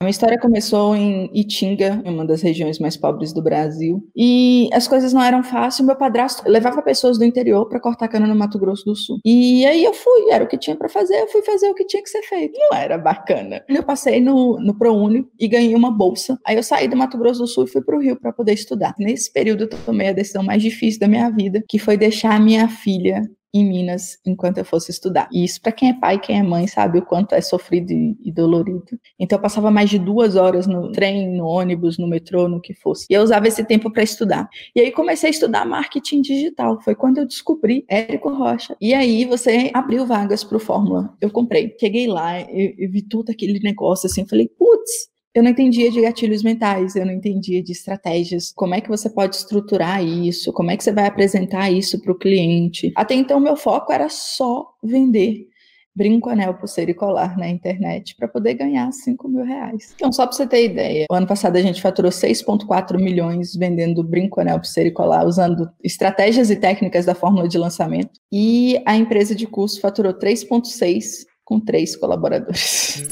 A minha história começou em Itinga, uma das regiões mais pobres do Brasil, e as coisas não eram fáceis. Meu padrasto levava pessoas do interior para cortar cana no Mato Grosso do Sul. E aí eu fui, era o que tinha para fazer, eu fui fazer o que tinha que ser feito. Não era bacana. Eu passei no, no ProUni e ganhei uma bolsa. Aí eu saí do Mato Grosso do Sul e fui para o Rio para poder estudar. Nesse período eu tomei a decisão mais difícil da minha vida, que foi deixar a minha filha em Minas enquanto eu fosse estudar. E isso para quem é pai e quem é mãe sabe o quanto é sofrido e, e, dolorido. Então eu passava mais de duas horas no trem, no ônibus, no metrô, no que fosse. E eu usava esse tempo para estudar. E aí comecei a estudar marketing digital. Foi quando eu descobri Érico Rocha. E aí você abriu vagas para o Fórmula. Eu comprei. Cheguei lá, eu, eu vi todo aquele negócio assim, falei, putz, eu não entendia de gatilhos mentais, eu não entendia de estratégias, como é que você pode estruturar isso, como é que você vai apresentar isso para o cliente. Até então, meu foco era só vender brinco, anel, pulseira e colar na internet para poder ganhar 5 mil reais. Então, só para você ter ideia, o ano passado a gente faturou 6,4 milhões vendendo brinco, anel, pulseira e colar, usando estratégias e técnicas da fórmula de lançamento. E a empresa de curso faturou 3,6 com três colaboradores.